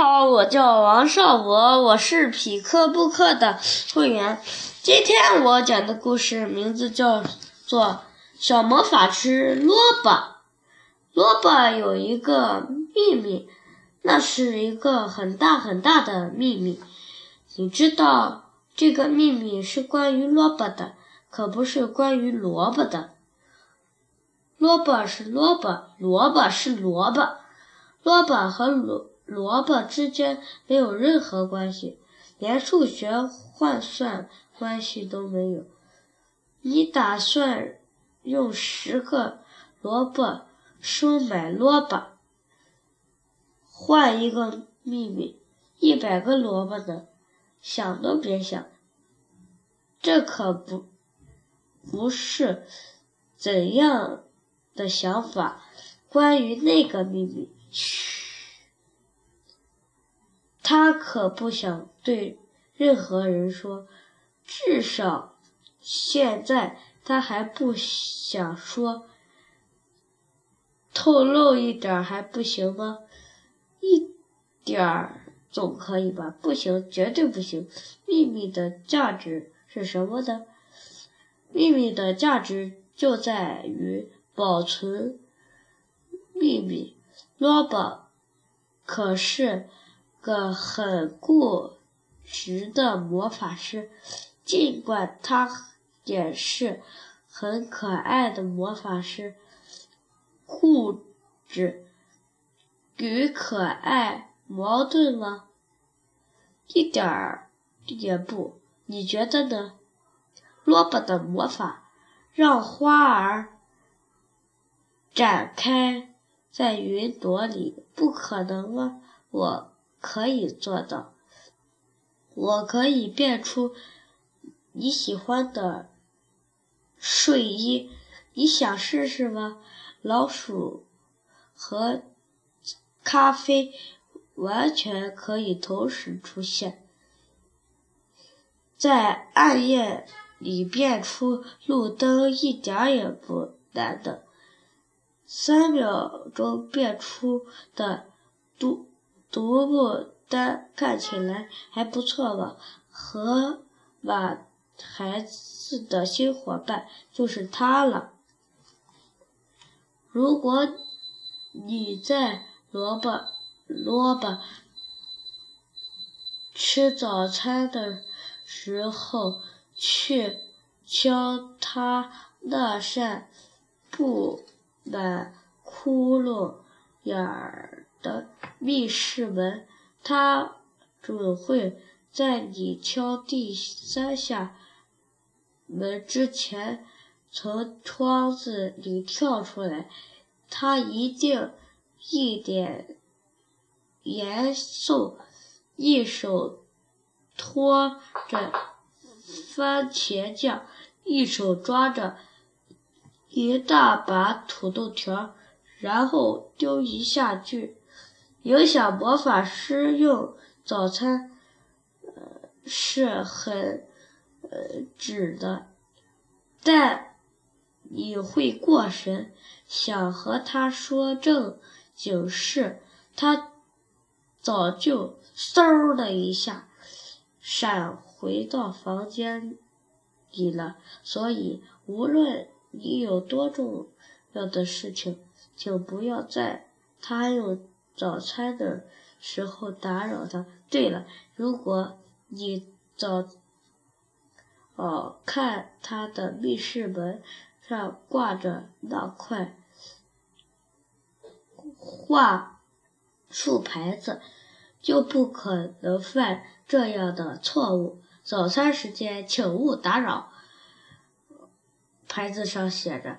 好，我叫王少博，我是匹克布克的会员。今天我讲的故事名字叫做《小魔法师萝卜》。萝卜有一个秘密，那是一个很大很大的秘密。你知道这个秘密是关于萝卜的，可不是关于萝卜的。萝卜是萝卜，萝卜是萝卜，萝卜和萝萝卜之间没有任何关系，连数学换算关系都没有。你打算用十个萝卜收买萝卜，换一个秘密？一百个萝卜呢？想都别想！这可不不是怎样的想法。关于那个秘密，嘘。他可不想对任何人说，至少现在他还不想说。透露一点儿还不行吗？一点儿总可以吧？不行，绝对不行。秘密的价值是什么呢？秘密的价值就在于保存秘密。萝卜可是。个很固执的魔法师，尽管他也是很可爱的魔法师，固执与可爱矛盾吗？一点儿也不，你觉得呢？萝卜的魔法让花儿展开在云朵里，不可能啊！我。可以做到，我可以变出你喜欢的睡衣，你想试试吗？老鼠和咖啡完全可以同时出现，在暗夜里变出路灯一点也不难的，三秒钟变出的都。独木丹看起来还不错吧？和把孩子的新伙伴就是他了。如果你在萝卜萝卜吃早餐的时候去敲他那扇布满窟窿眼儿的。密室门，他准会在你敲第三下门之前从窗子里跳出来。他一定一脸严肃，一手托着番茄酱，一手抓着一大把土豆条，然后丢一下去。影响魔法师用早餐，是很，呃，指的，但你会过神，想和他说正经事，他早就嗖的一下闪回到房间里了。所以，无论你有多重要的事情，请不要在他用。早餐的时候打扰他。对了，如果你早哦看他的密室门上挂着那块画树牌子，就不可能犯这样的错误。早餐时间，请勿打扰。牌子上写着：“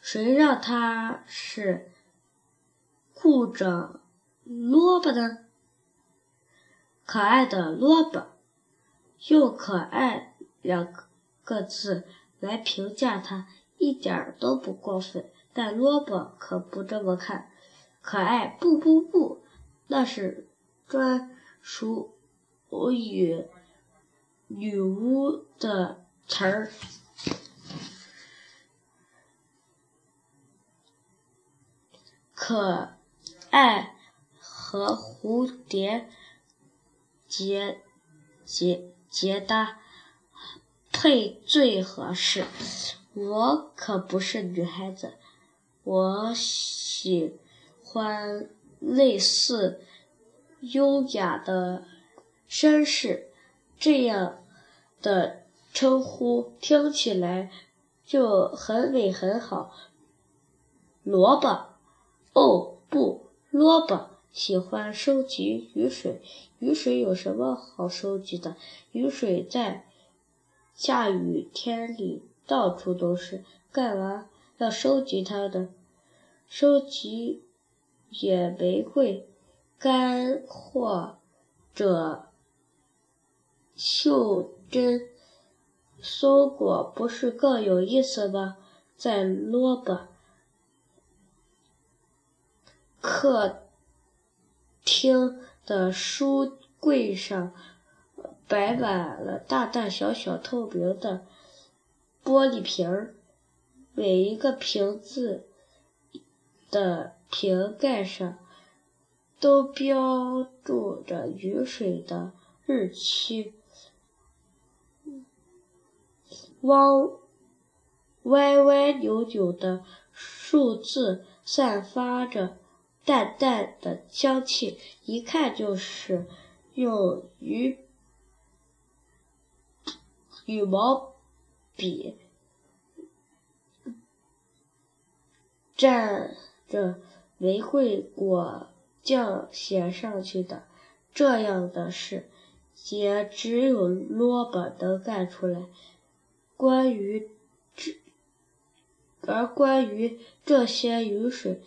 谁让他是？”护着萝卜呢？可爱的萝卜，用“可爱”两个字来评价它，一点儿都不过分。但萝卜可不这么看，可爱不不不，那是专属于女巫的词儿。可。爱和蝴蝶结结结搭配最合适。我可不是女孩子，我喜欢类似优雅的绅士这样的称呼，听起来就很美很好。萝卜，哦不，萝卜喜欢收集雨水。雨水有什么好收集的？雨水在下雨天里到处都是，干嘛要收集它的？收集野玫瑰干或者袖珍松果不是更有意思吗？在萝卜。客厅的书柜上摆满了大大小小透明的玻璃瓶儿，每一个瓶子的瓶盖上都标注着雨水的日期。汪歪歪扭扭的数字散发着。淡淡的香气，一看就是用羽羽毛笔蘸着玫瑰果酱写上去的。这样的事也只有萝卜能干出来。关于这，而关于这些雨水。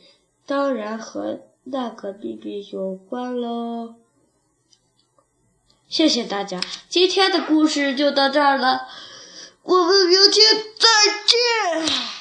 当然和那个秘密有关喽谢谢大家。今天的故事就到这儿了。我们明天再见。